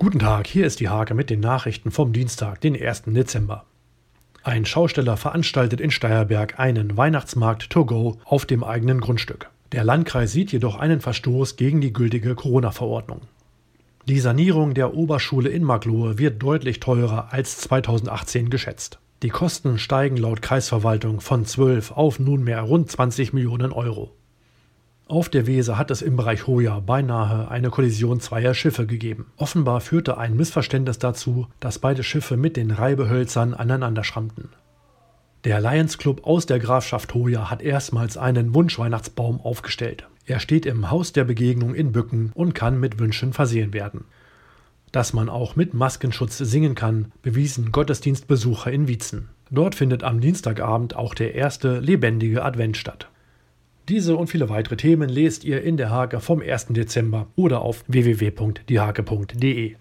Guten Tag, hier ist die Hake mit den Nachrichten vom Dienstag, den 1. Dezember. Ein Schausteller veranstaltet in Steierberg einen Weihnachtsmarkt to go auf dem eigenen Grundstück. Der Landkreis sieht jedoch einen Verstoß gegen die gültige Corona-Verordnung. Die Sanierung der Oberschule in Maglohe wird deutlich teurer als 2018 geschätzt. Die Kosten steigen laut Kreisverwaltung von 12 auf nunmehr rund 20 Millionen Euro. Auf der Weser hat es im Bereich Hoja beinahe eine Kollision zweier Schiffe gegeben. Offenbar führte ein Missverständnis dazu, dass beide Schiffe mit den Reibehölzern aneinander schrammten. Der Lions Club aus der Grafschaft Hoja hat erstmals einen Wunschweihnachtsbaum aufgestellt. Er steht im Haus der Begegnung in Bücken und kann mit Wünschen versehen werden. Dass man auch mit Maskenschutz singen kann, bewiesen Gottesdienstbesucher in Wietzen. Dort findet am Dienstagabend auch der erste lebendige Advent statt. Diese und viele weitere Themen lest ihr in der Hake vom 1. Dezember oder auf www.diehake.de.